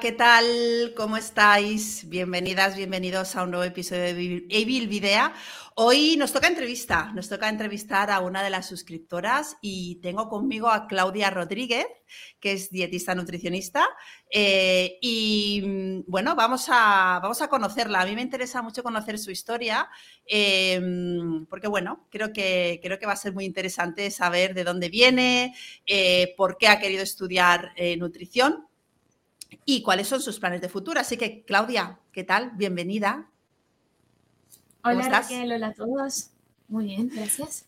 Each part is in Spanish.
¿qué tal? ¿Cómo estáis? Bienvenidas, bienvenidos a un nuevo episodio de Evil Videa. Hoy nos toca entrevista, nos toca entrevistar a una de las suscriptoras y tengo conmigo a Claudia Rodríguez, que es dietista nutricionista. Eh, y bueno, vamos a, vamos a conocerla. A mí me interesa mucho conocer su historia, em, porque bueno, creo que, creo que va a ser muy interesante saber de dónde viene, eh, por qué ha querido estudiar eh, nutrición y cuáles son sus planes de futuro. Así que, Claudia, ¿qué tal? Bienvenida. Hola Raquel, hola a todos. Muy bien, gracias.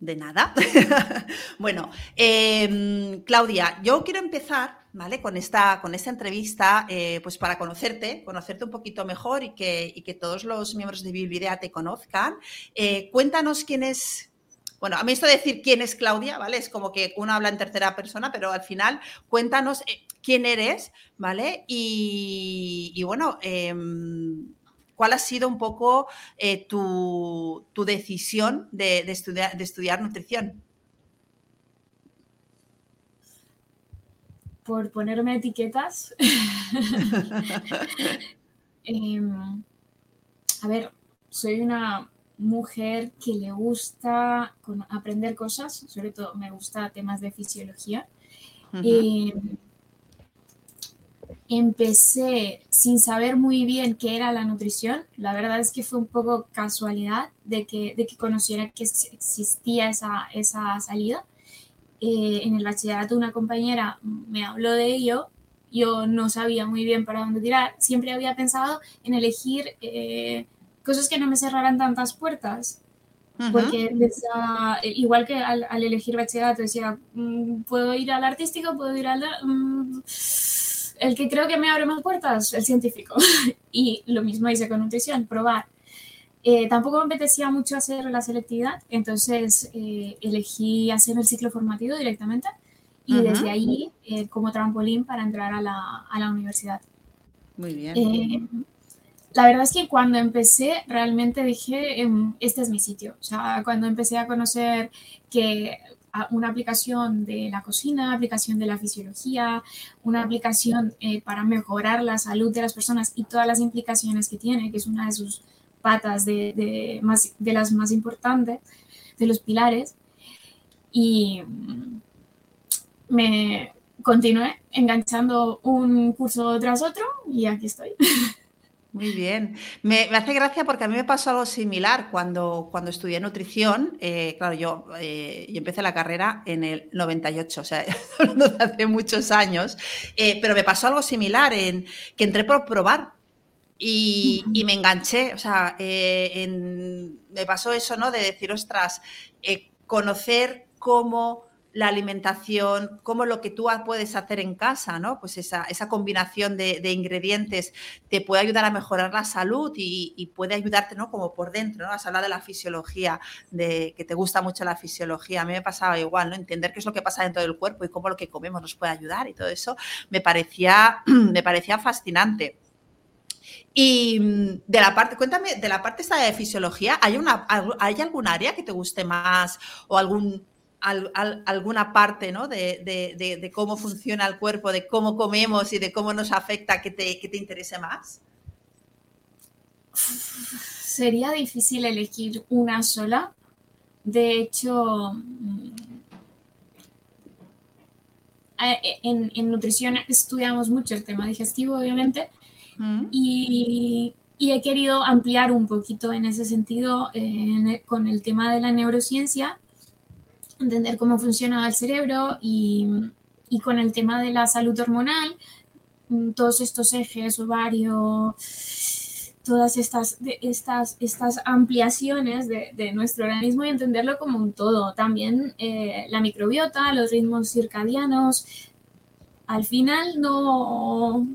De nada. bueno, em, Claudia, yo quiero empezar, ¿vale? Con esta, con esta entrevista, eh, pues para conocerte, conocerte un poquito mejor y que, que todos los miembros de Bilvidea te conozcan. Eh, cuéntanos quién es, bueno, a mí esto de decir quién es Claudia, ¿vale? Es como que uno habla en tercera persona, pero al final cuéntanos eh, quién eres, ¿vale? Y, bueno, em, ¿cuál ha sido un poco eh, tu, decisión de, estudiar, de estudiar nutrición? Por ponerme etiquetas. Em, a ver, soy una mujer que le gusta aprender cosas, sobre todo me gusta temas de fisiología empecé sin saber muy bien qué era la nutrición. La verdad es que fue un poco casualidad de que, de que conociera que existía esa, esa salida. Eh, en el bachillerato una compañera me habló de ello. Yo no sabía muy bien para dónde tirar. Siempre había pensado en elegir eh, cosas que no me cerraran tantas puertas. Porque igual que al, elegir bachillerato decía, mm, puedo ir al artístico, puedo ir al... Mm, el que creo que me abre más puertas, el científico. y lo mismo hice con nutrición, probar. Eh, tampoco me apetecía mucho hacer la selectividad, entonces eh, elegí hacer el ciclo formativo directamente y desde ahí eh, como trampolín para entrar a la, a la universidad. Muy bien. la verdad es que cuando empecé realmente dije, em, este es mi sitio. O sea, cuando empecé a conocer que una aplicación de la cocina, aplicación de la fisiología, una aplicación eh, para mejorar la salud de las personas y todas las implicaciones que tiene, que es una de sus patas de, más, de las más importantes, de los pilares. Y mm, me continué enganchando un curso tras otro y aquí estoy. Muy bien. Me, hace gracia porque a mí me pasó algo similar cuando, cuando estudié nutrición. Eh, claro, yo, eh, yo, empecé la carrera en el 98, o sea, hace muchos años, eh, pero me pasó algo similar en que entré por probar y, y me enganché. O sea, me pasó eso, ¿no? De decir, ostras, conocer cómo la alimentación, como lo que tú puedes hacer en casa, ¿no? Pues esa, combinación de, ingredientes te puede ayudar a mejorar la salud y, puede ayudarte, ¿no? Como por dentro, ¿no? Has hablado de la fisiología, de que te gusta mucho la fisiología. A mí me pasaba igual, ¿no? Entender qué es lo que pasa dentro del cuerpo y cómo lo que comemos nos puede ayudar y todo eso me parecía, me parecía fascinante. Y mm, de la parte, cuéntame, de la parte esta de fisiología, ¿hay, una, ¿hay algún área que te guste más o algún alguna parte ¿no? de, cómo funciona el cuerpo, de cómo comemos y de cómo nos afecta que te, que te interese más? Sería difícil elegir una sola. De hecho, mm, eh, en, nutrición estudiamos mucho el tema digestivo, obviamente, mm. y, he querido ampliar un poquito en ese sentido con el tema de la neurociencia entender cómo funciona el cerebro y, y con el tema de la salud hormonal, mm, todos estos ejes, ovario, todas estas, estas, estas ampliaciones de, de, nuestro organismo y entenderlo como un todo. También eh, la microbiota, los ritmos circadianos. Al final no,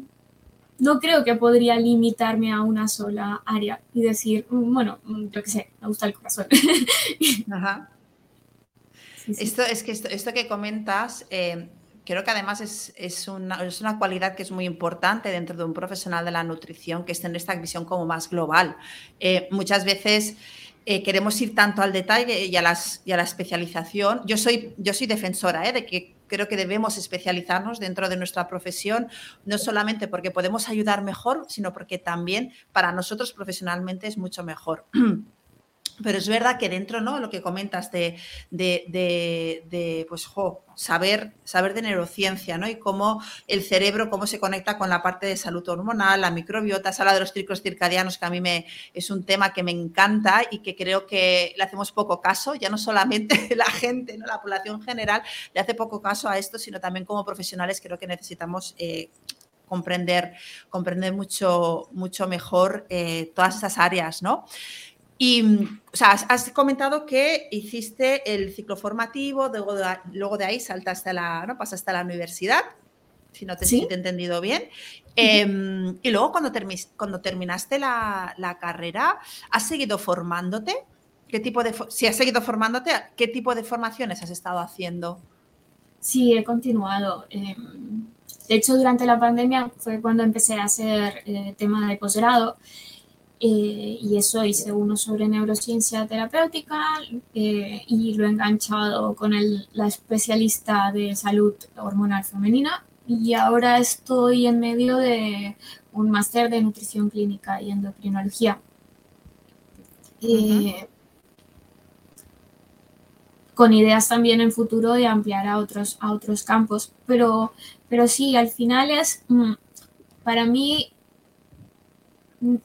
no creo que podría limitarme a una sola área y decir, mm, bueno, mm, yo qué sé, me gusta el corazón. Ajá. Esto es que esto, que comentas, eh, creo que además es, una, es, una, cualidad que es muy importante dentro de un profesional de la nutrición, que es tener esta visión como más global. Eh, muchas veces eh, queremos ir tanto al detalle y a, las, y a la especialización. Yo soy, yo soy defensora de que creo que debemos especializarnos dentro de nuestra profesión, no solamente porque podemos ayudar mejor, sino porque también para nosotros profesionalmente es mucho mejor. Pero es verdad que dentro, ¿no? Lo que comentas de, de, pues, saber, saber de neurociencia, ¿no? Y cómo el cerebro, cómo se conecta con la parte de salud hormonal, la microbiota, se de los ciclos circadianos, que a mí me, es un tema que me encanta y que creo que le hacemos poco caso, ya no solamente la gente, ¿no? La población general le hace poco caso a esto, sino también como profesionales creo que necesitamos eh, comprender, comprender mucho, mucho mejor eh, todas esas áreas, ¿no? Y, o sea, has comentado que hiciste el ciclo formativo, luego de, luego de ahí saltaste a la, ¿no? pasaste a la universidad, si no te, he entendido bien. Em, y luego cuando, cuando terminaste la, la, carrera, ¿has seguido formándote? ¿Qué tipo de, si has seguido formándote, ¿qué tipo de formaciones has estado haciendo? Sí, he continuado. Em, de hecho, durante la pandemia fue cuando empecé a hacer eh, tema de posgrado. Eh, y eso hice uno sobre neurociencia terapéutica eh, y lo he enganchado con el, la especialista de salud hormonal femenina. Y ahora estoy en medio de un máster de nutrición clínica y endocrinología. Eh, con ideas también en futuro de ampliar a otros, a otros campos, pero, pero sí, al final es, mm, para mí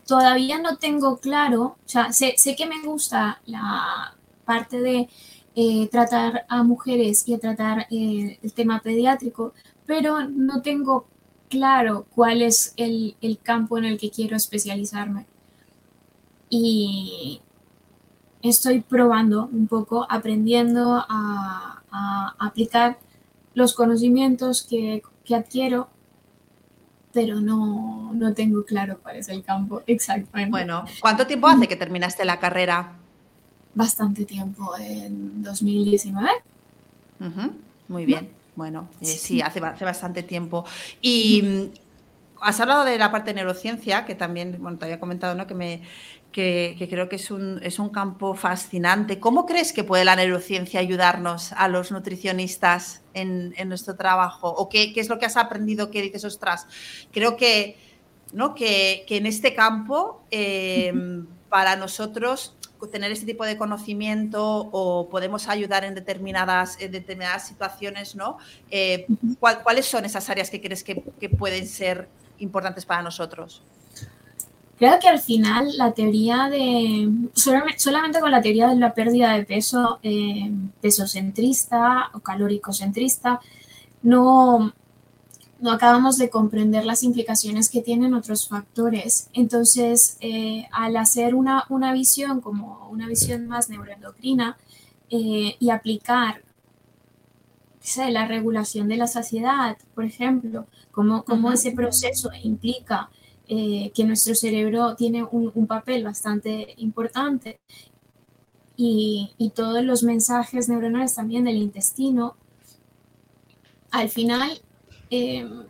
todavía no tengo claro, o sea, sé, que me gusta la parte de eh, tratar a mujeres y tratar eh, el tema pediátrico, pero no tengo claro cuál es el, campo en el que quiero especializarme. Y estoy probando un poco, aprendiendo a, aplicar los conocimientos que, que adquiero pero no, no tengo claro cuál es el campo exactamente. Bueno, ¿cuánto tiempo hace que terminaste la carrera? Bastante tiempo, en 2019. muy bien. Bueno, eh, sí, hace, hace bastante tiempo. Y mm, has hablado de la parte de neurociencia, que también, bueno, te había comentado, ¿no? Que me, que, creo que es un, es un, campo fascinante. ¿Cómo crees que puede la neurociencia ayudarnos a los nutricionistas en, en nuestro trabajo? ¿O qué, qué, es lo que has aprendido que dices, ostras? Creo que, ¿no? que, que en este campo, em, para nosotros, tener este tipo de conocimiento o podemos ayudar en determinadas, en determinadas situaciones, ¿no? Eh, ¿Cuáles son esas áreas que crees que, que pueden ser importantes para nosotros? Creo que al final la teoría de, solamente, con la teoría de la pérdida de peso, eh, peso centrista o calórico centrista, no, no acabamos de comprender las implicaciones que tienen otros factores. Entonces, eh, al hacer una, una, visión como una visión más neuroendocrina eh, y aplicar la regulación de la saciedad, por ejemplo, cómo, cómo ese proceso implica eh, que nuestro cerebro tiene un, papel bastante importante. Y, todos los mensajes neuronales también del intestino, al final em,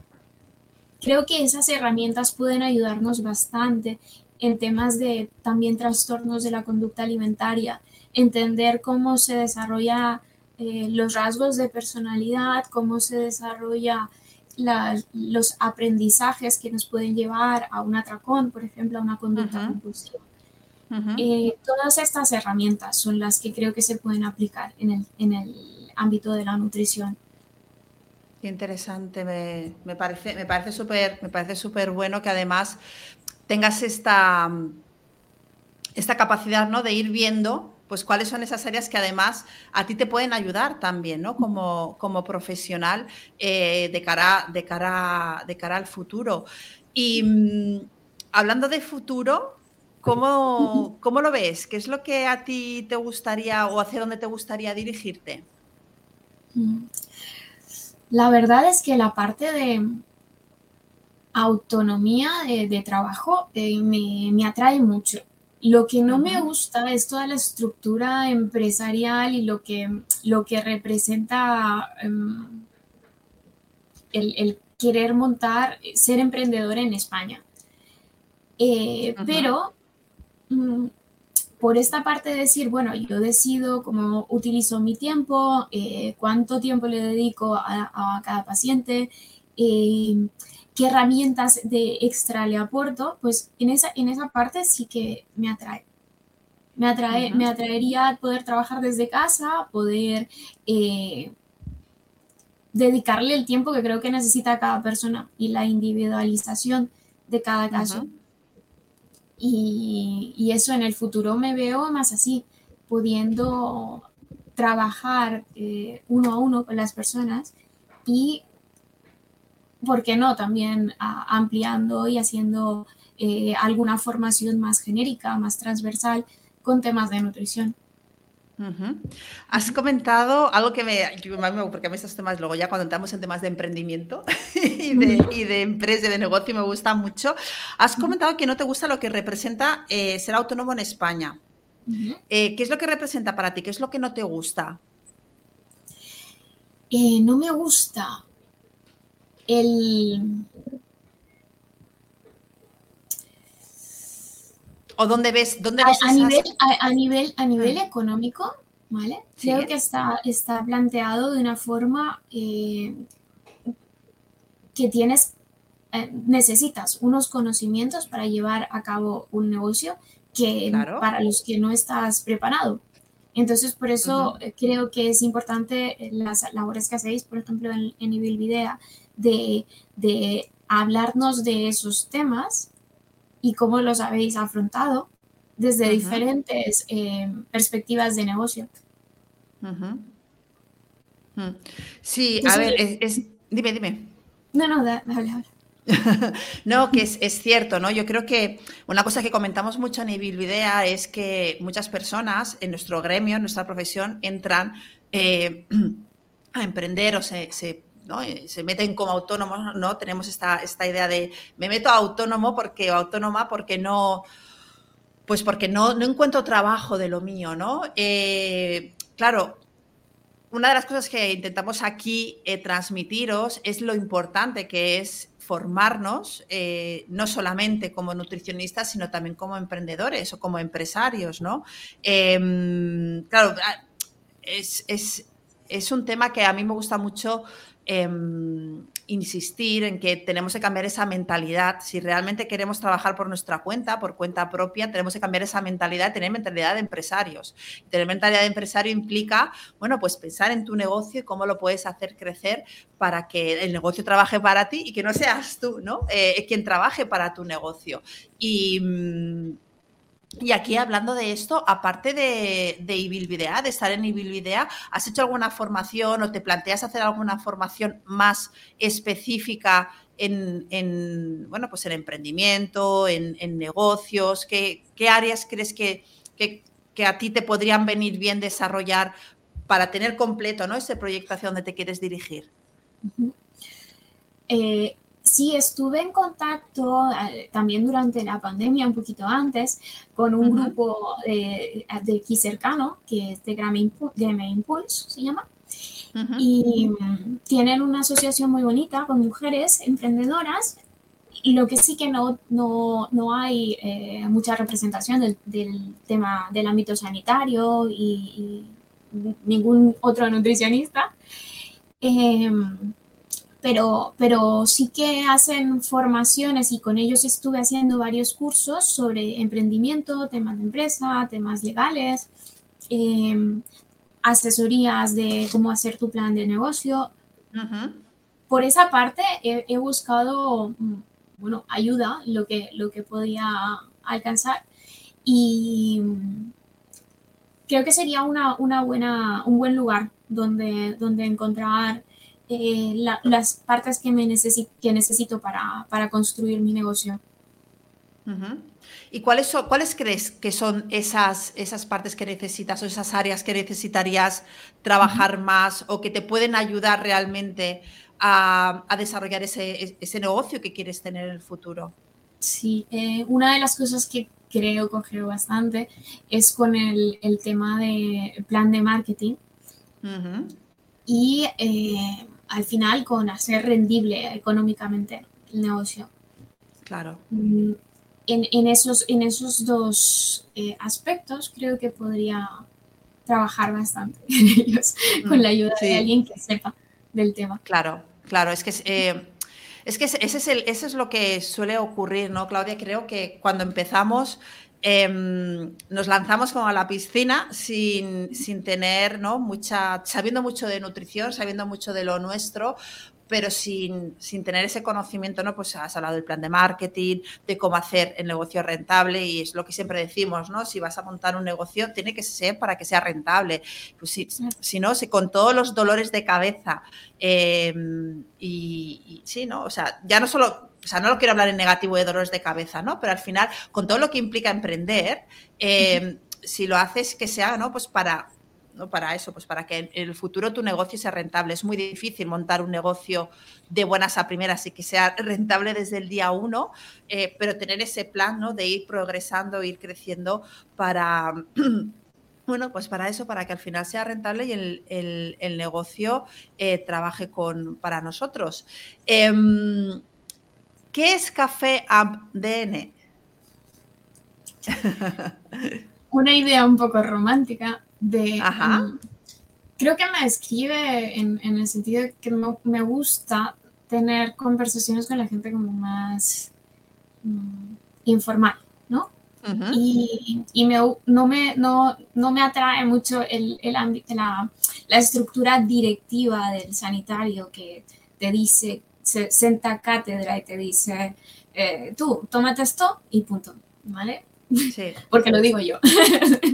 creo que esas herramientas pueden ayudarnos bastante en temas de también trastornos de la conducta alimentaria, entender cómo se desarrolla eh, los rasgos de personalidad, cómo se desarrolla los aprendizajes que nos pueden llevar a un atracón, por ejemplo, a una conducta compulsiva. Eh, todas estas herramientas son las que creo que se pueden aplicar en el, en el ámbito de la nutrición. Qué interesante, me, me parece, me parece súper, me parece súper bueno que además tengas esta, esta capacidad ¿no? de ir viendo pues cuáles son esas áreas que además a ti te pueden ayudar también, ¿no? Como, como profesional eh, de, cara, de, cara, de cara al futuro. Y mm, hablando de futuro, ¿cómo, ¿cómo, lo ves? ¿Qué es lo que a ti te gustaría o hacia dónde te gustaría dirigirte? Mm. La verdad es que la parte de autonomía de, trabajo eh, me, me atrae mucho. Lo que no me gusta es toda la estructura empresarial y lo que, lo que representa em, el, querer montar, ser emprendedor en España. Eh, pero, mm, por esta parte de decir, bueno, yo decido cómo utilizo mi tiempo, eh, cuánto tiempo le dedico a, cada paciente, eh, qué herramientas de extra le aporto, pues en esa, en esa parte sí que me atrae. Me, atrae, me atraería poder trabajar desde casa, poder eh, dedicarle el tiempo que creo que necesita cada persona y la individualización de cada caso. y, eso en el futuro me veo más así, pudiendo trabajar eh, uno a uno con las personas y, ¿por qué no?, también ampliando y haciendo eh, alguna formación más genérica, más transversal con temas de nutrición. Has comentado algo que me, porque a mí estos temas, luego ya cuando entramos en temas de emprendimiento y de, empresa y de negocio me gusta mucho. Has comentado que no te gusta lo que representa eh, ser autónomo en España. Eh, ¿Qué es lo que representa para ti? ¿Qué es lo que no te gusta? Eh, no me gusta el, ¿O dónde ves? Dónde a, nivel, a, nivel, a nivel mm. económico, ¿vale? Creo que está, está planteado de una forma eh, que tienes, eh, necesitas unos conocimientos para llevar a cabo un negocio que para los que no estás preparado. Entonces, por eso eh, creo que es importante las labores que hacéis, por ejemplo, en, en Ibilvidea, de, de hablarnos de esos temas y cómo los habéis afrontado desde diferentes eh, perspectivas de negocio. Mm. Sí, a ver, es, dime, dime. No, no, dale, dale. no, que es, cierto, ¿no? Yo creo que una cosa que comentamos mucho en Ibilvidea es que muchas personas en nuestro gremio, en nuestra profesión, entran eh, a emprender o se eh, se meten como autónomos, ¿no? Tenemos esta, esta idea de me meto autónomo porque autónoma porque no, pues porque no, no encuentro trabajo de lo mío, ¿no? Eh, claro, una de las cosas que intentamos aquí eh, transmitiros es lo importante que es formarnos, no solamente como nutricionistas, sino también como emprendedores o como empresarios, ¿no? Em, claro, es, es, es, un tema que a mí me gusta mucho Em, insistir en que tenemos que cambiar esa mentalidad. Si realmente queremos trabajar por nuestra cuenta, por cuenta propia, tenemos que cambiar esa mentalidad, tener mentalidad de empresarios. Tener mentalidad de empresario implica, bueno, pues pensar en tu negocio y cómo lo puedes hacer crecer para que el negocio trabaje para ti y que no seas tú, ¿no? Eh, quien trabaje para tu negocio. Y mm, y aquí hablando de esto, aparte de, de Ibilvidea, de estar en Ibilvidea, ¿has hecho alguna formación o te planteas hacer alguna formación más específica en, bueno, pues en emprendimiento, en, negocios? ¿Qué, áreas crees que, que, a ti te podrían venir bien desarrollar para tener completo ¿no? ese proyecto hacia donde te quieres dirigir? Sí, estuve en contacto eh, también durante la pandemia, un poquito antes, con un grupo de, aquí cercano, que es de Game Impulse, se llama. Y mm, tienen una asociación muy bonita con mujeres emprendedoras. Y lo que sí que no, no, no hay eh, mucha representación del, tema del ámbito sanitario y, ningún otro nutricionista. Em, pero, pero sí que hacen formaciones y con ellos estuve haciendo varios cursos sobre emprendimiento, temas de empresa, temas legales, em, asesorías de cómo hacer tu plan de negocio. Por esa parte he, buscado, mm, bueno, ayuda, lo que, lo que podía alcanzar y mm, creo que sería una, una buena, un buen lugar donde, donde encontrar eh, las partes que, me que necesito para, para, construir mi negocio. ¿Y cuáles, son, cuáles crees que son esas, esas partes que necesitas o esas áreas que necesitarías trabajar más o que te pueden ayudar realmente a, a desarrollar ese, ese, negocio que quieres tener en el futuro? Sí, eh, una de las cosas que creo coger bastante es con el, el tema de plan de marketing. Y eh, al final con hacer rendible económicamente el negocio. Claro. Mm, en, esos, en esos dos eh, aspectos creo que podría trabajar bastante en ellos con la ayuda de alguien que sepa del tema. Claro, claro, es que... Eh, es que ese es, el, ese es lo que suele ocurrir, ¿no, Claudia? Creo que cuando empezamos em, nos lanzamos como a la piscina sin, sin, tener, ¿no? Mucha, sabiendo mucho de nutrición, sabiendo mucho de lo nuestro, pero sin, tener ese conocimiento, ¿no? Pues has hablado del plan de marketing, de cómo hacer el negocio rentable y es lo que siempre decimos, ¿no? Si vas a montar un negocio, tiene que ser para que sea rentable. Pues si, si no, si con todos los dolores de cabeza em, y, sí, ¿no? O sea, ya no solo, o sea, no lo quiero hablar en negativo de dolores de cabeza, ¿no? Pero al final, con todo lo que implica emprender, em, si lo haces que sea, ¿no? Pues para ¿no? Para eso, pues para que en el futuro tu negocio sea rentable. Es muy difícil montar un negocio de buenas a primeras y que sea rentable desde el día uno, eh, pero tener ese plan ¿no? de ir progresando, ir creciendo para... Bueno, pues para eso, para que al final sea rentable y el, negocio eh, trabaje con, para nosotros. Em, ¿Qué es Café AppDN? Una idea un poco romántica de... Mm, creo que me escribe en, el sentido de que me gusta tener conversaciones con la gente como más mm, informal, ¿no? Y, me, no, me, no, no, me atrae mucho el, el la, la, estructura directiva del sanitario que te dice, se senta cátedra y te dice, eh, tú, tómate esto y punto, ¿vale? Porque lo digo yo.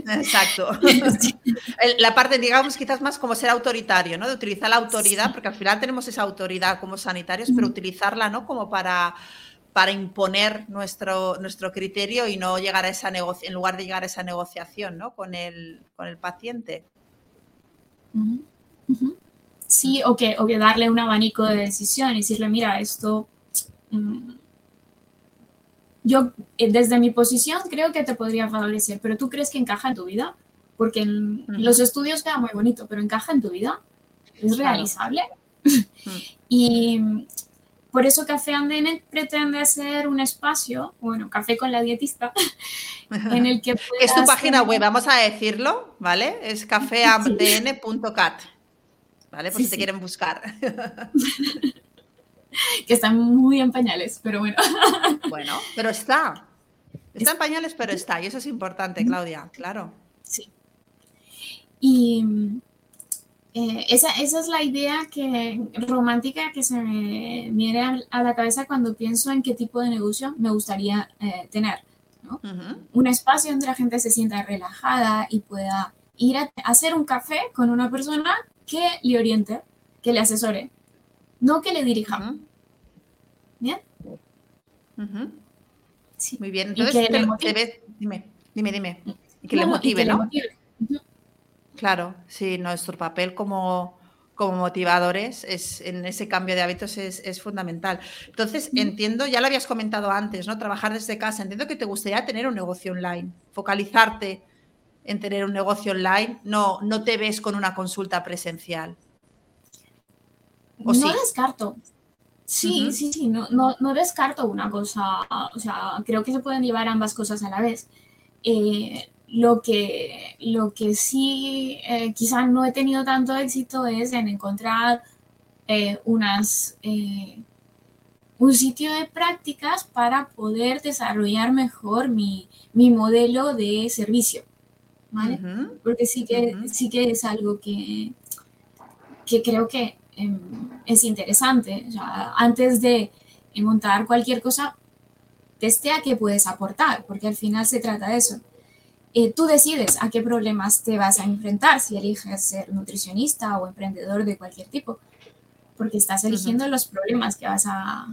Exacto. La parte, digamos, quizás más como ser autoritario, ¿no? De utilizar la autoridad, porque al final tenemos esa autoridad como sanitarios, pero utilizarla, ¿no? Como para, para imponer nuestro, nuestro criterio y no llegar a esa negocia en lugar de llegar a esa negociación, ¿no? Con el, con el paciente. Sí, o que, o que darle un abanico de decisión y decirle, mira, esto mm, yo eh, desde mi posición creo que te podría favorecer, pero tú crees que encaja en tu vida, porque en los estudios queda muy bonito, pero encaja en tu vida, es realizable. y por eso Café Andene pretende ser un espacio, bueno, café con la dietista, en el que Es tu página web, vamos a decirlo, ¿vale? Es cafeamdn.cat, ¿vale? Por si te quieren buscar. que están muy en pañales, pero bueno. Bueno, pero está. Está en pañales, pero está. Y eso es importante, Claudia, claro. Sí. Y eh, esa, esa, es la idea que, romántica que se me viene a la cabeza cuando pienso en qué tipo de negocio me gustaría eh, tener. ¿no? Un espacio donde la gente se sienta relajada y pueda ir a hacer un café con una persona que le oriente, que le asesore, no que le dirija. ¿Bien? sí. Muy bien. Entonces, dime, dime, dime. Y que le motive, ¿no? Claro, sí, nuestro papel como, como motivadores es, en ese cambio de hábitos es, fundamental. Entonces, entiendo, ya lo habías comentado antes, ¿no? Trabajar desde casa. Entiendo que te gustaría tener un negocio online, focalizarte en tener un negocio online, no, no te ves con una consulta presencial. no descarto. Sí, sí, sí, no, no, no, descarto una cosa, o sea, creo que se pueden llevar ambas cosas a la vez. Eh, lo, que, lo que sí eh, quizás no he tenido tanto éxito es en encontrar eh, unas, un sitio de prácticas para poder desarrollar mejor mi, mi modelo de servicio, ¿vale? Porque sí que, sí que es algo que, que creo que Em, es interesante. antes de montar cualquier cosa, testea qué puedes aportar, porque al final se trata de eso. Eh, tú decides a qué problemas te vas a enfrentar si eliges ser nutricionista o emprendedor de cualquier tipo, porque estás eligiendo los problemas que vas a,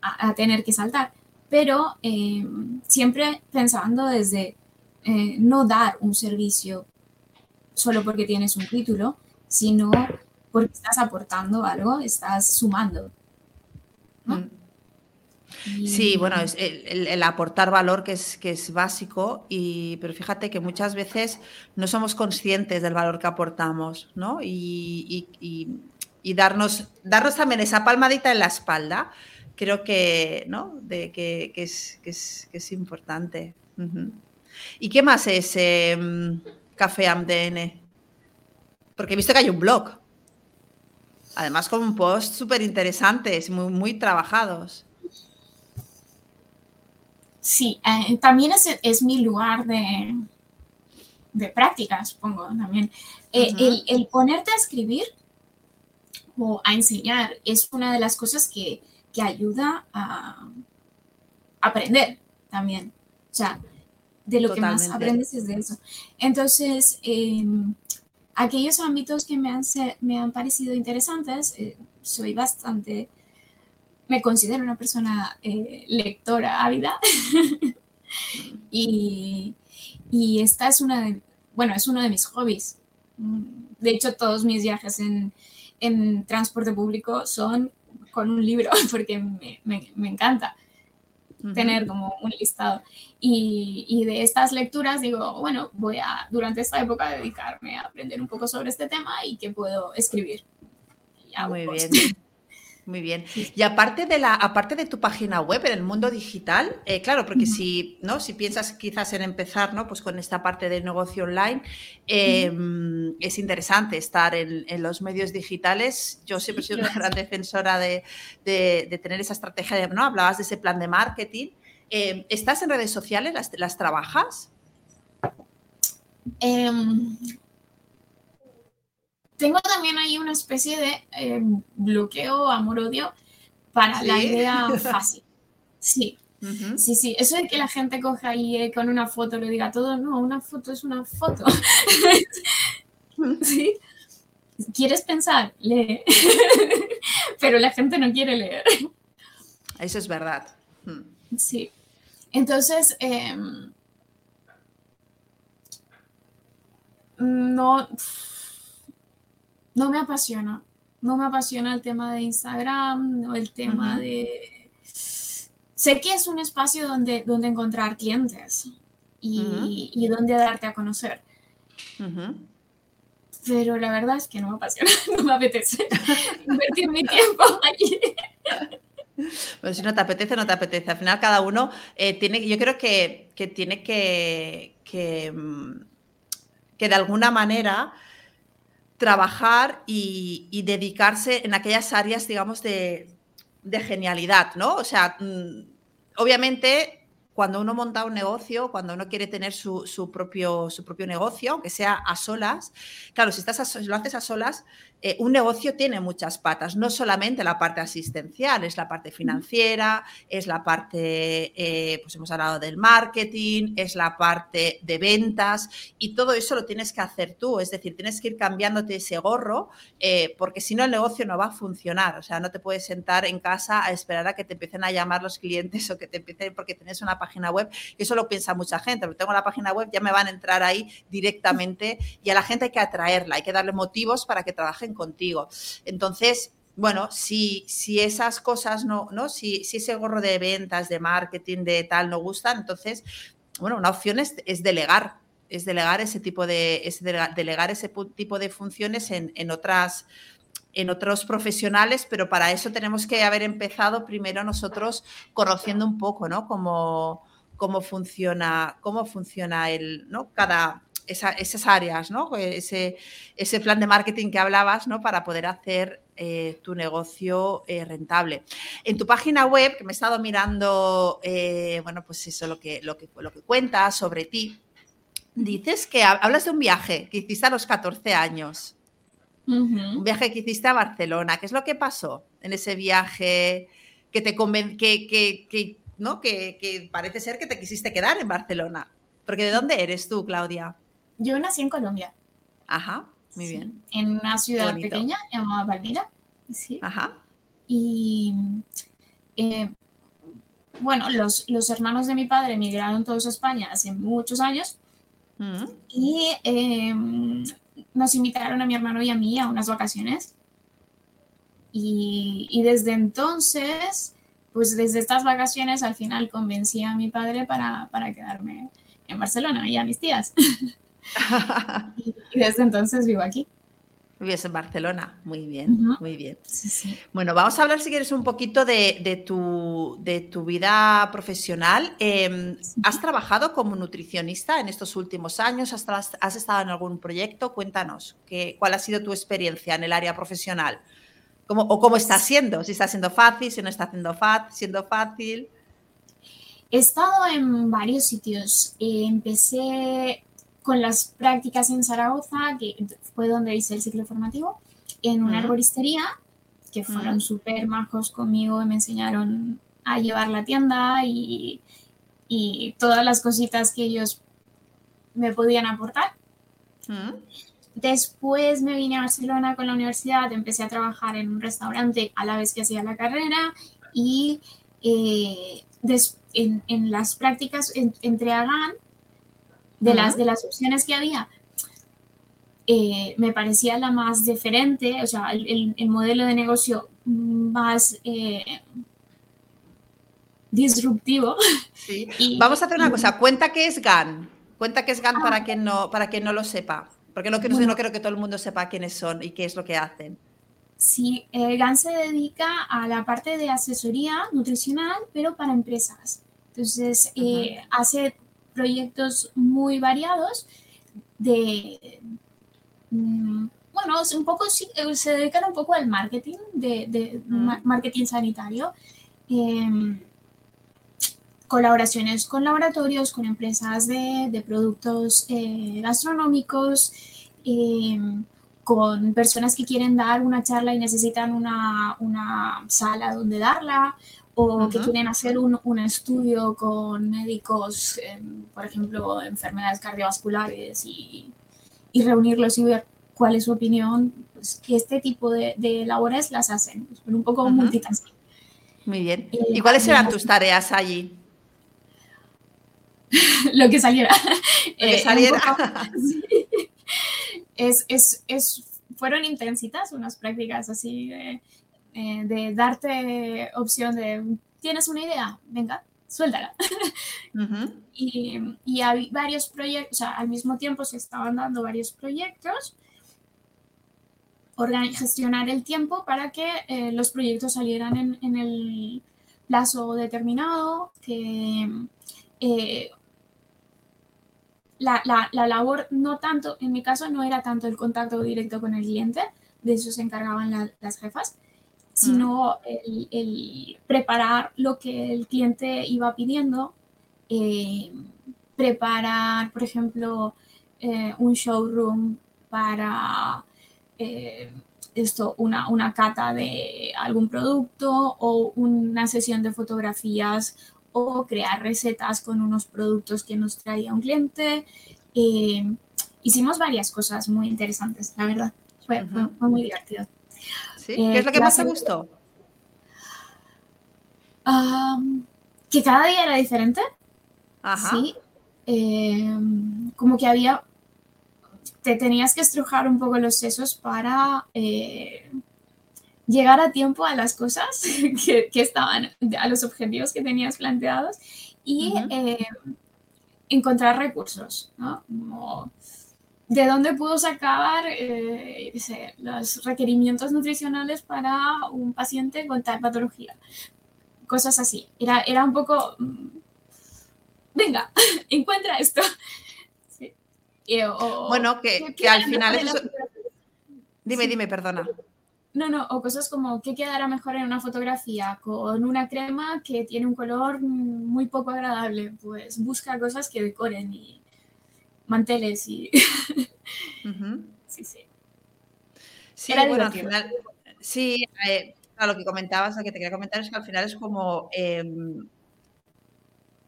a, tener que saltar, pero em, siempre pensando desde eh, no dar un servicio solo porque tienes un título, sino porque estás aportando algo, estás sumando. Mm. Sí, bueno, es el, aportar valor que es, que es básico, y, pero fíjate que muchas veces no somos conscientes del valor que aportamos, ¿no? Y, y, darnos, darnos también esa palmadita en la espalda creo que, ¿no? De que, es, es, importante. ¿Y qué más es em, Café AMDN? Porque he visto que hay un blog. Además con un post súper interesantes, muy, muy trabajados. Sí, eh, también es, es, mi lugar de, de práctica, supongo, también. Eh, el, el, ponerte a escribir o a enseñar es una de las cosas que, que ayuda a aprender también. O sea, de lo que más aprendes es de eso. Entonces, em, aquellos ámbitos que me han, me han parecido interesantes, eh, soy bastante, me considero una persona eh, lectora ávida y, y, esta es una de, bueno, es uno de mis hobbies. De hecho, todos mis viajes en, en transporte público son con un libro porque me, me, encanta tener como un listado. Y, y, de estas lecturas digo, bueno, voy a durante esta época dedicarme a aprender un poco sobre este tema y que puedo escribir. Muy bien. Muy bien. Y aparte de la, aparte de tu página web en el mundo digital, eh, claro, porque si, ¿no? Si piensas quizás en empezar, ¿no? Pues con esta parte de negocio online, em, es interesante estar en, los medios digitales. Yo siempre he sido una gran defensora de, tener esa estrategia de, ¿no? Hablabas de ese plan de marketing. Em, ¿Estás en redes sociales? ¿Las, las trabajas? Em, tengo también ahí una especie de eh, bloqueo, amor-odio para la idea fácil. Sí, sí, sí. Eso de que la gente coja ahí eh, con una foto lo diga todo, no, una foto es una foto. ¿Sí? ¿Quieres pensar? Lee. Pero la gente no quiere leer. Eso es verdad. Sí. Entonces, em, no no me apasiona. No me apasiona el tema de Instagram o el tema de... Sé que es un espacio donde, donde encontrar clientes y, donde darte a conocer. Pero la verdad es que no me apasiona, no me apetece invertir mi tiempo allí. Bueno, si no te apetece, no te apetece. Al final cada uno eh, tiene, yo creo que, tiene que, que, mm, que de alguna manera trabajar y, dedicarse en aquellas áreas, digamos, de, genialidad, ¿no? O sea, mm, obviamente cuando uno monta un negocio, cuando uno quiere tener su, propio, su propio negocio, aunque sea a solas, claro, si, estás lo haces a solas, eh, un negocio tiene muchas patas, no solamente la parte asistencial, es la parte financiera, es la parte, eh, pues hemos hablado del marketing, es la parte de ventas y todo eso lo tienes que hacer tú, es decir, tienes que ir cambiándote ese gorro eh, porque si no el negocio no va a funcionar, o sea, no te puedes sentar en casa a esperar a que te empiecen a llamar los clientes o que te empiecen porque tienes una página web, y eso lo piensa mucha gente, pero tengo la página web, ya me van a entrar ahí directamente y a la gente hay que atraerla, hay que darle motivos para que trabajen contigo. Entonces, bueno, si, si esas cosas no, ¿no? Si, si ese gorro de ventas, de marketing, de tal no gustan, entonces, bueno, una opción es, delegar, es delegar ese tipo de, es delegar ese tipo de funciones en, en otras en otros profesionales, pero para eso tenemos que haber empezado primero nosotros conociendo un poco, ¿no? Cómo, cómo funciona, cómo funciona el, ¿no? Cada, esas áreas, ¿no? Ese, ese, plan de marketing que hablabas, ¿no? Para poder hacer eh, tu negocio eh, rentable. En tu página web, que me he estado mirando, eh, bueno, pues eso, lo que, lo, que, lo que cuentas sobre ti, dices que hablas de un viaje que hiciste a los 14 años. Un viaje que hiciste a Barcelona. ¿Qué es lo que pasó en ese viaje que te que, que, ¿no? que, que parece ser que te quisiste quedar en Barcelona? Porque ¿de dónde eres tú, Claudia? Yo nací en Colombia. Ajá, muy bien. En una ciudad pequeña llamada Palmira. Sí. Ajá. Y eh, bueno, los, los, hermanos de mi padre emigraron todos a España hace muchos años. Mm. Y em, nos invitaron a mi hermano y a mí a unas vacaciones. Y, y, desde entonces, pues desde estas vacaciones al final convencí a mi padre para, para quedarme en Barcelona y a mis tías. y desde entonces vivo aquí. Vives en Barcelona, muy bien, muy bien. Bueno, vamos a hablar si quieres un poquito de, tu, de tu, vida profesional. Em, ¿Has trabajado como nutricionista en estos últimos años? ¿Has, estado en algún proyecto? Cuéntanos, ¿cuál ha sido tu experiencia en el área profesional? ¿Cómo, ¿O cómo está siendo? Si está siendo fácil, si no está siendo, siendo fácil. He estado en varios sitios. empecé con las prácticas en Zaragoza, que fue donde hice el ciclo formativo, en una arboristería, que fueron súper majos conmigo y me enseñaron a llevar la tienda y, y, todas las cositas que ellos me podían aportar. Después me vine a Barcelona con la universidad, empecé a trabajar en un restaurante a la vez que hacía la carrera y eh, en, en, las prácticas entré a GAN de, las, de las opciones que había, eh, me parecía la más diferente, o sea, el, modelo de negocio más eh, disruptivo. Vamos a hacer una cosa, cuenta qué es GAN, cuenta qué es GAN para, ah. quien no, para quien no lo sepa, porque no, quiero, no creo que todo el mundo sepa quiénes son y qué es lo que hacen. Sí, eh, GAN se dedica a la parte de asesoría nutricional, pero para empresas. Entonces, hace proyectos muy variados de, mm, bueno, un poco, eh, se dedican un poco al marketing, de, marketing sanitario. Em, colaboraciones con laboratorios, con empresas de, productos eh, gastronómicos, em, con personas que quieren dar una charla y necesitan una, una sala donde darla, o que quieren hacer un, un estudio con médicos, em, por ejemplo, enfermedades cardiovasculares y, y, reunirlos y ver cuál es su opinión, pues este tipo de, de labores las hacen, un poco uh multitasking. Muy bien. Eh, ¿Y cuáles eran tus tareas allí? lo que saliera. Lo que eh, saliera. es, es, es, fueron intensitas, unas prácticas así de eh, de darte opción de, ¿tienes una idea? Venga, suéltala. y, y hay varios proyectos, o sea, al mismo tiempo se estaban dando varios proyectos, gestionar el tiempo para que eh, los proyectos salieran en, en, el plazo determinado, que eh, la, la, la, labor no tanto, en mi caso no era tanto el contacto directo con el cliente, de eso se encargaban las jefas, sino el, preparar lo que el cliente iba pidiendo, eh, preparar, por ejemplo, eh, un showroom para eh, esto, una, una, cata de algún producto o una sesión de fotografías o crear recetas con unos productos que nos traía un cliente. hicimos varias cosas muy interesantes, la verdad. fue muy divertido. ¿Qué es lo que más te gustó? que cada día era diferente. Ajá. Sí. Em, como que había. Te tenías que estrujar un poco los sesos para eh, llegar a tiempo a las cosas que, estaban, a los objetivos que tenías planteados y em, encontrar recursos, ¿no? De dónde pudo sacar eh, los requerimientos nutricionales para un paciente con tal patología. Cosas así. Era, era un poco, mm, venga, encuentra esto. bueno, que, al final es... Dime, dime, perdona. No, no, o cosas como qué quedará mejor en una fotografía con una crema que tiene un color muy poco agradable. Pues busca cosas que decoren y manteles y... Sí, sí. Sí, bueno, al final, sí, eh, lo que comentabas, lo que te quería comentar es que al final es como... Em,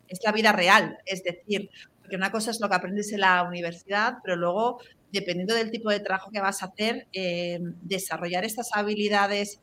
es la vida real, es decir, porque una cosa es lo que aprendes en la universidad, pero luego, dependiendo del tipo de trabajo que vas a hacer, em, desarrollar estas habilidades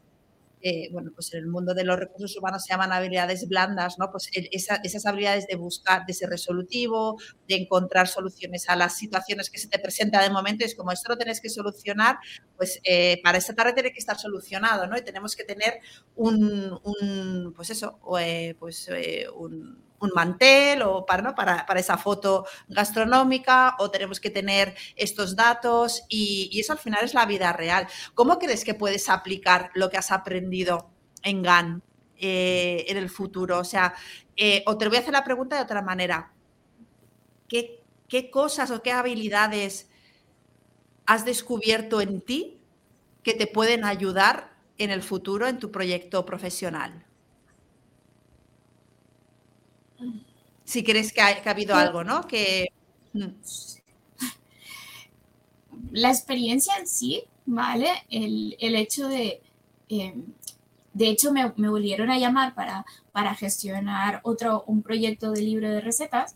eh, bueno, pues en el mundo de los recursos humanos se llaman habilidades blandas, ¿no? Pues esas habilidades de buscar, de ser resolutivo, de encontrar soluciones a las situaciones que se te presentan de momento, es como esto lo tienes que solucionar, pues eh, para esta tarde tiene que estar solucionado, ¿no? Y tenemos que tener un, pues eso, eh, pues un un mantel o para, para, para, esa foto gastronómica o tenemos que tener estos datos y, y, eso al final es la vida real. ¿Cómo crees que puedes aplicar lo que has aprendido en GAN eh, en el futuro? O sea, eh, o te voy a hacer la pregunta de otra manera. ¿Qué, ¿Qué cosas o qué habilidades has descubierto en ti que te pueden ayudar en el futuro en tu proyecto profesional? Si crees que ha, habido algo, ¿no? Que... Mm. La experiencia en sí, ¿vale? El, hecho de... Em, de hecho, me, volvieron a llamar para, para gestionar otro, un proyecto de libro de recetas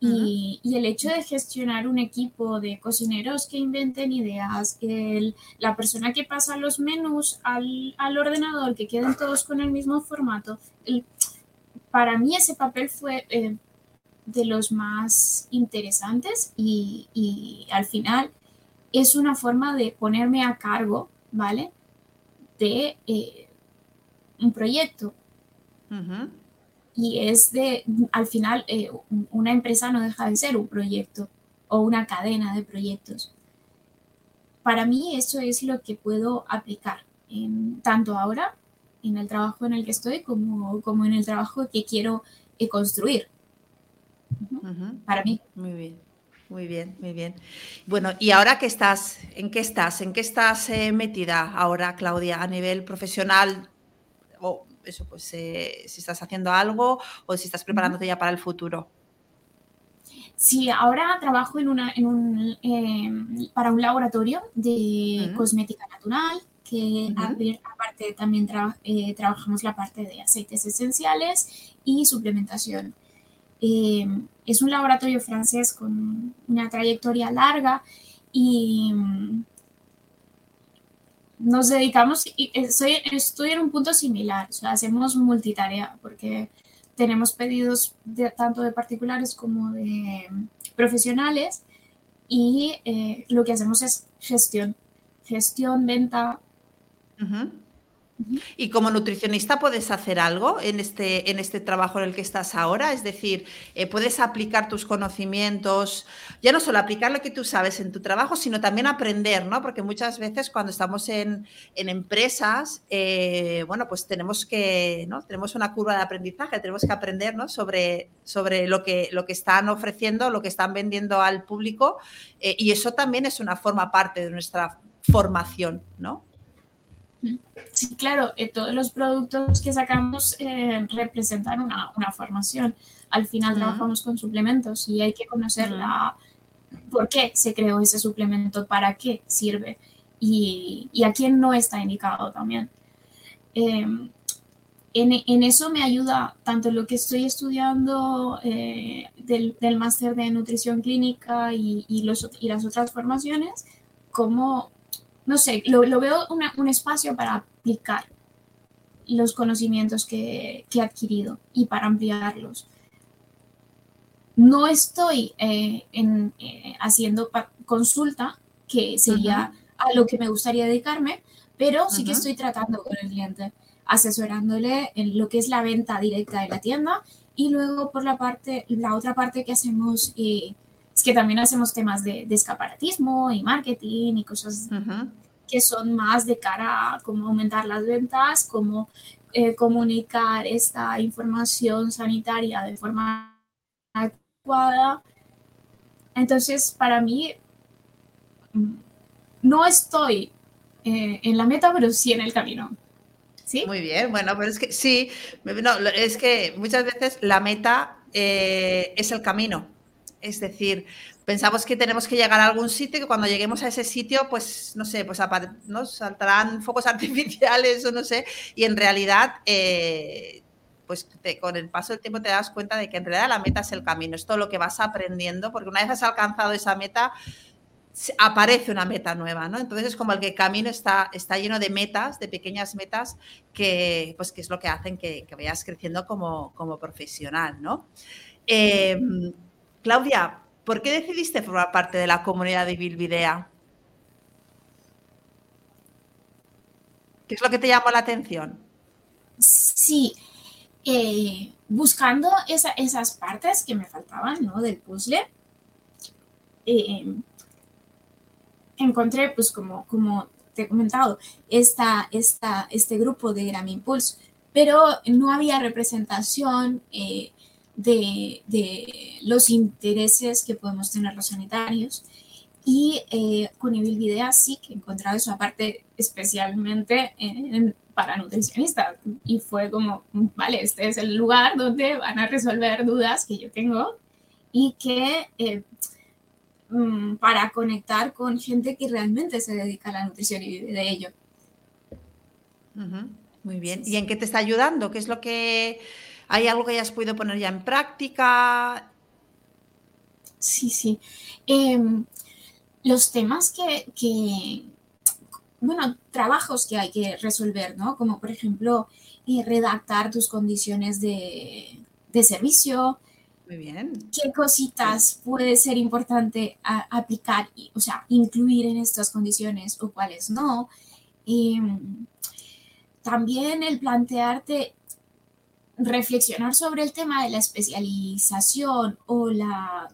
y, el hecho de gestionar un equipo de cocineros que inventen ideas, el, la persona que pasa los menús al, al, ordenador, que queden todos con el mismo formato, para mí ese papel fue eh, de los más interesantes y, y, al final es una forma de ponerme a cargo, ¿vale? De eh, un proyecto y es de, al final, eh, una empresa no deja de ser un proyecto o una cadena de proyectos. Para mí eso es lo que puedo aplicar, en, tanto ahora en el trabajo en el que estoy como, como en el trabajo que quiero eh, construir. Para mí. Muy bien. Muy bien, muy bien. Bueno, ¿y ahora qué estás? ¿En qué estás? ¿En qué estás eh, metida ahora, Claudia, a nivel profesional? O eso, pues eh, si estás haciendo algo o si estás preparándote ya para el futuro. Sí, ahora trabajo en una, en un, para un laboratorio de cosmética natural, que aparte también eh, trabajamos la parte de aceites esenciales y suplementación. Em, es un laboratorio francés con una trayectoria larga y nos dedicamos, y estoy, estoy en un punto similar, o sea, hacemos multitarea porque tenemos pedidos de, tanto de particulares como de profesionales y eh, lo que hacemos es gestión, gestión, venta, y como nutricionista puedes hacer algo en este, en este trabajo en el que estás ahora, es decir, eh, puedes aplicar tus conocimientos, ya no solo aplicar lo que tú sabes en tu trabajo, sino también aprender, ¿no? Porque muchas veces cuando estamos en, empresas, eh, bueno, pues tenemos que, ¿no? Tenemos una curva de aprendizaje, tenemos que aprender, ¿no? Sobre, sobre lo, que, lo que están ofreciendo, lo que están vendiendo al público, eh, y eso también es una forma parte de nuestra formación, ¿no? Sí, claro, eh, todos los productos que sacamos eh, representan una, formación. Al final trabajamos con suplementos y hay que conocer la, por qué se creó ese suplemento, para qué sirve y, a quién no está indicado también. Em, en, eso me ayuda tanto lo que estoy estudiando eh, del, máster de nutrición clínica y, y, los, y las otras formaciones, como no sé, lo, veo un espacio para aplicar los conocimientos que, he adquirido y para ampliarlos. No estoy eh, eh, haciendo consulta, que sería a lo que me gustaría dedicarme, pero sí que estoy tratando con el cliente, asesorándole en lo que es la venta directa de la tienda y luego por la parte, la otra parte que hacemos eh, es que también hacemos temas de, escaparatismo y marketing y cosas que son más de cara a cómo aumentar las ventas, cómo eh, comunicar esta información sanitaria de forma adecuada. Entonces, para mí, mm, no estoy eh, en la meta, pero sí en el camino. ¿Sí? Muy bien, bueno, pero es que sí, no, es que muchas veces la meta eh, es el camino. Es decir, pensamos que tenemos que llegar a algún sitio que cuando lleguemos a ese sitio, pues no sé, pues nos saltarán focos artificiales o no sé, y en realidad, eh, pues con el paso del tiempo te das cuenta de que en realidad la meta es el camino, es todo lo que vas aprendiendo, porque una vez has alcanzado esa meta, aparece una meta nueva, ¿no? Entonces es como el que el camino está, está lleno de metas, de pequeñas metas, que, pues, que es lo que hacen que, vayas creciendo como, como profesional, ¿no? Eh, Claudia, ¿por qué decidiste formar parte de la comunidad de Bilbidea? ¿Qué es lo que te llamó la atención? Sí, eh, buscando esas partes que me faltaban, ¿no? Del puzzle, eh, encontré, pues como, te he comentado, esta, esta, este grupo de Grammy Impulse, pero no había representación eh, de, de, los intereses que podemos tener los sanitarios. Y eh, con Evil sí que he encontrado eso, aparte especialmente en, para nutricionistas. Y fue como, vale, este es el lugar donde van a resolver dudas que yo tengo y que eh, mm, para conectar con gente que realmente se dedica a la nutrición y vive de ello. Muy bien. ¿Y en qué te está ayudando? ¿Qué es lo que... ¿Hay algo que hayas podido poner ya en práctica? Sí, sí. Em, los temas que, que, bueno, trabajos que hay que resolver, ¿no? Como por ejemplo, eh, redactar tus condiciones de, de, servicio. Muy bien. ¿Qué cositas puede ser importante aplicar, o sea, incluir en estas condiciones o cuáles no? Em, también el plantearte reflexionar sobre el tema de la especialización o la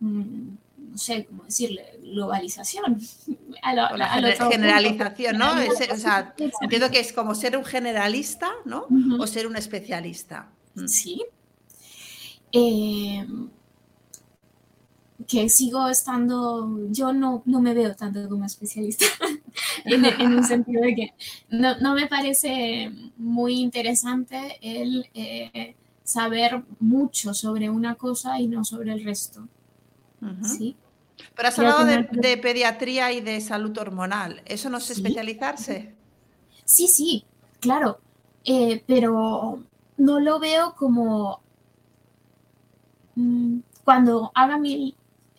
mm, no sé cómo decirle, globalización. A la generalización, ¿no? o sea, entiendo que es como ser un generalista, ¿no? O ser un especialista. Mm. Sí. Eh, que sigo estando, yo no, no me veo tanto como especialista, en, en, un sentido de que no, no, me parece muy interesante el eh, saber mucho sobre una cosa y no sobre el resto. ¿Sí? Pero has hablado de, pediatría y de salud hormonal. ¿Eso no es especializarse? Sí, sí, claro. Eh, pero no lo veo como mm, cuando haga mi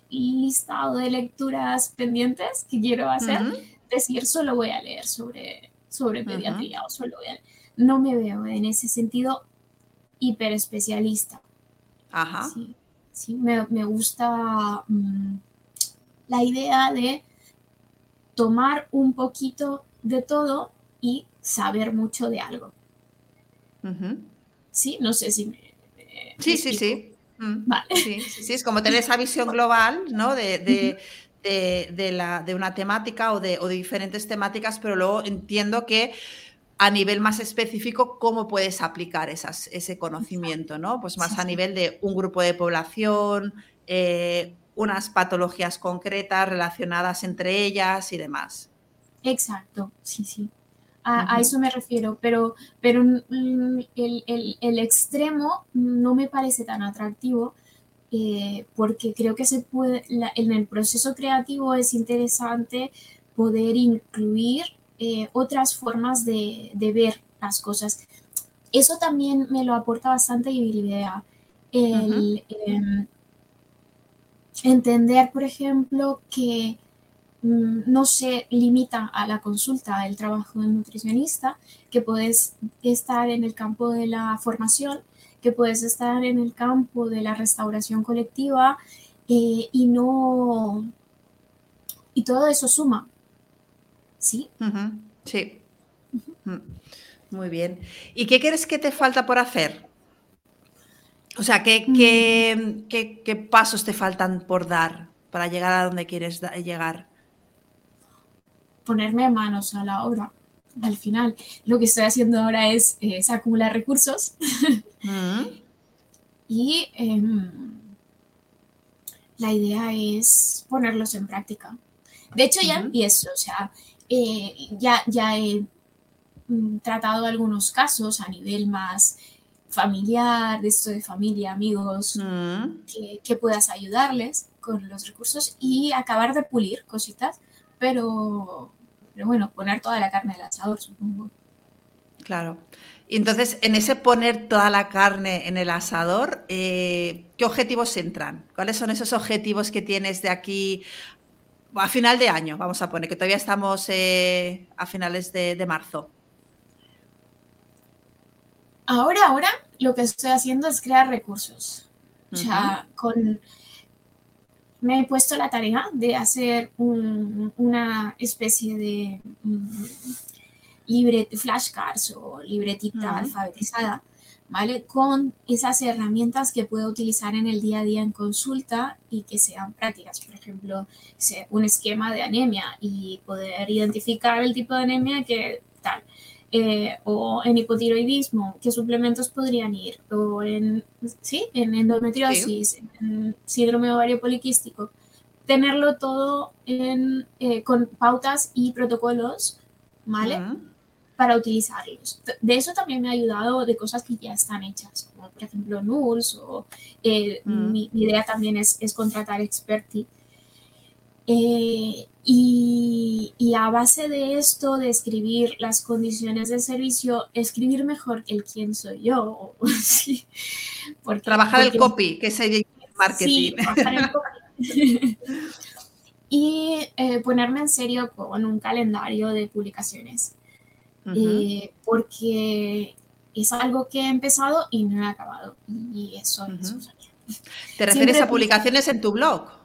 listado de lecturas pendientes que quiero hacer, decir solo voy a leer sobre, sobre pediatría o solo voy a No me veo en ese sentido hiper especialista. Ajá. Sí, me, gusta mm, la idea de tomar un poquito de todo y saber mucho de algo. Sí, no sé si me... sí, sí, sí. Mm. Vale. Sí, sí, es como tener esa visión global, ¿no? De, de, la, de una temática o de, o de diferentes temáticas, pero luego entiendo que a nivel más específico, cómo puedes aplicar esas, ese conocimiento, ¿no? Pues más a nivel de un grupo de población, eh, unas patologías concretas relacionadas entre ellas y demás. Exacto, sí, sí. A, eso me refiero, pero, pero el, el, extremo no me parece tan atractivo eh, porque creo que se puede, en el proceso creativo es interesante poder incluir eh, otras formas de, de, ver las cosas. Eso también me lo aporta bastante Ibilidea. El, entender, por ejemplo, que mm, no se limita a la consulta el trabajo del nutricionista, que puedes estar en el campo de la formación, que puedes estar en el campo de la restauración colectiva eh, y no... Y todo eso suma. ¿Sí? Sí. Mm. Muy bien. ¿Y qué crees que te falta por hacer? O sea, ¿qué, mm. qué, pasos te faltan por dar para llegar a donde quieres llegar? Ponerme manos a la obra. Al final, lo que estoy haciendo ahora es, acumular recursos mm. y em, la idea es ponerlos en práctica. De hecho, ya empiezo, o sea, eh, ya, ya he mm, tratado algunos casos a nivel más familiar, de esto de familia, amigos, mm. que, puedas ayudarles con los recursos y acabar de pulir cositas, pero, pero bueno, poner toda la carne al asador, supongo. Claro. Y entonces, en ese poner toda la carne en el asador, eh, ¿qué objetivos entran? ¿Cuáles son esos objetivos que tienes de aquí a final de año? Vamos a poner, que todavía estamos eh, a finales de marzo. Ahora, ahora lo que estoy haciendo es crear recursos. O sea, con, me he puesto la tarea de hacer una especie de, libre, flashcards o libretita alfabetizada, ¿vale? Con esas herramientas que puedo utilizar en el día a día en consulta y que sean prácticas. Por ejemplo, un esquema de anemia y poder identificar el tipo de anemia que tal. Eh, o en hipotiroidismo, qué suplementos podrían ir, o en, ¿sí? en endometriosis, en síndrome ovario poliquístico. Tenerlo todo en, eh, con pautas y protocolos, ¿vale? Para utilizarlos. De eso también me ha ayudado de cosas que ya están hechas, como por ejemplo NULS, o eh, mi, idea también es, es contratar experti eh, y, a base de esto, de escribir las condiciones del servicio, escribir mejor el quién soy yo. trabajar el copy, que es el marketing. trabajar el copy. y eh, ponerme en serio con un calendario de publicaciones. Eh, porque es algo que he empezado y no he acabado. Y eso, es ¿Te refieres a publicaciones en tu blog?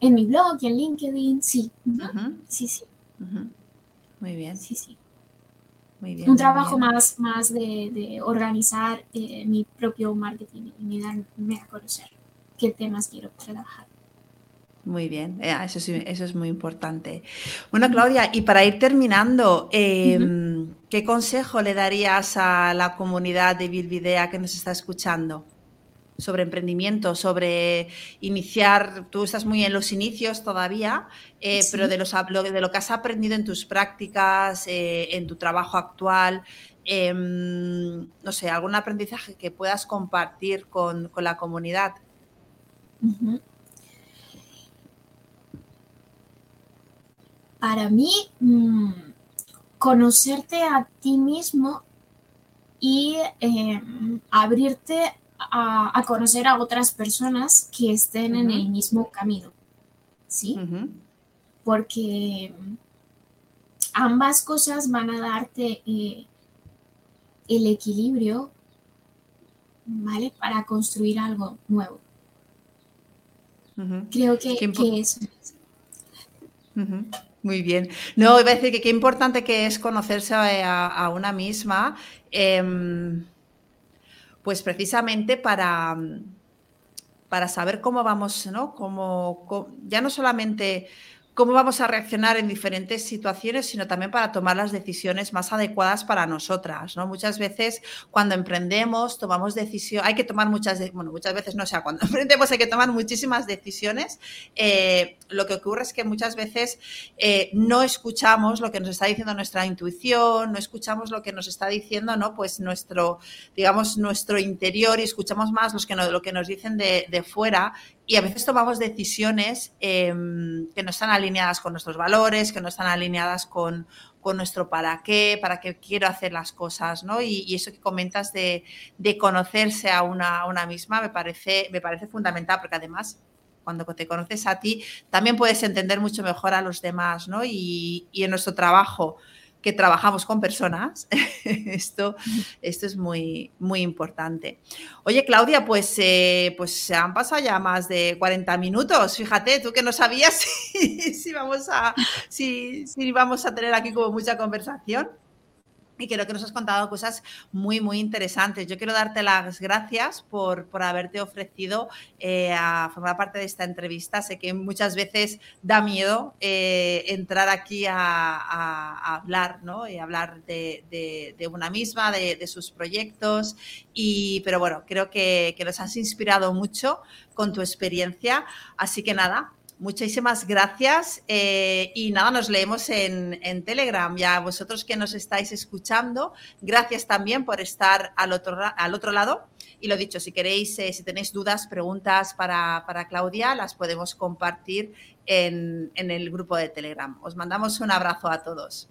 En mi blog y en LinkedIn, sí. Sí, sí. Muy bien. Sí, sí. Muy bien, Un trabajo más, más de, organizar eh, mi propio marketing y darme a conocer qué temas quiero trabajar. Muy bien, eh, eso, eso es muy importante. Bueno, Claudia, y para ir terminando, em, ¿qué consejo le darías a la comunidad de Bilvidea que nos está escuchando? Sobre emprendimiento, sobre iniciar, tú estás muy en los inicios todavía, eh, pero de, los, de lo que has aprendido en tus prácticas, eh, en tu trabajo actual, em, no sé, algún aprendizaje que puedas compartir con, la comunidad. Para mí, mm, conocerte a ti mismo y em, abrirte a, conocer a otras personas que estén en el mismo camino, ¿sí? Porque ambas cosas van a darte eh, el equilibrio, ¿vale? Para construir algo nuevo. Creo que, eso Muy bien. No, iba a decir que qué importante que es conocerse a, una misma. Em, pues precisamente para, para saber cómo vamos, ¿no? Como, ya no solamente cómo vamos a reaccionar en diferentes situaciones, sino también para tomar las decisiones más adecuadas para nosotras. ¿no? Muchas veces cuando emprendemos, tomamos decisiones, hay que tomar muchas, bueno, muchas veces no, sea, cuando emprendemos hay que tomar muchísimas decisiones. Eh, lo que ocurre es que muchas veces eh, no escuchamos lo que nos está diciendo nuestra intuición, no escuchamos lo que nos está diciendo, ¿no? Pues nuestro, digamos, nuestro interior y escuchamos más los que lo que nos dicen de fuera y a veces tomamos decisiones em, que no están alineadas con nuestros valores, que no están alineadas con, nuestro para qué, para qué quiero hacer las cosas, ¿no? Y, eso que comentas de, conocerse a una, una, misma me parece, me parece fundamental, porque además cuando te conoces a ti, también puedes entender mucho mejor a los demás, ¿no? Y en nuestro trabajo que trabajamos con personas, esto, esto es muy, muy importante. Oye, Claudia, pues, eh, pues se han pasado ya más de 40 minutos. Fíjate, tú que no sabías si, vamos, a, si, si vamos a tener aquí como mucha conversación y creo que nos has contado cosas muy, muy interesantes. Yo quiero darte las gracias por, por haberte ofrecido eh, a formar parte de esta entrevista. Sé que muchas veces da miedo eh, entrar aquí a, hablar, ¿no? Y hablar de, de, una misma, de, sus proyectos. Y, pero bueno, creo que, que nos has inspirado mucho con tu experiencia. Así que nada, Muchísimas gracias eh, y nada, nos leemos en, Telegram. Ya vosotros que nos estáis escuchando, gracias también por estar al otro, al otro lado. Y lo dicho, si queréis, eh, si tenéis dudas, preguntas para, Claudia, las podemos compartir en, en el grupo de Telegram. Os mandamos un abrazo a todos.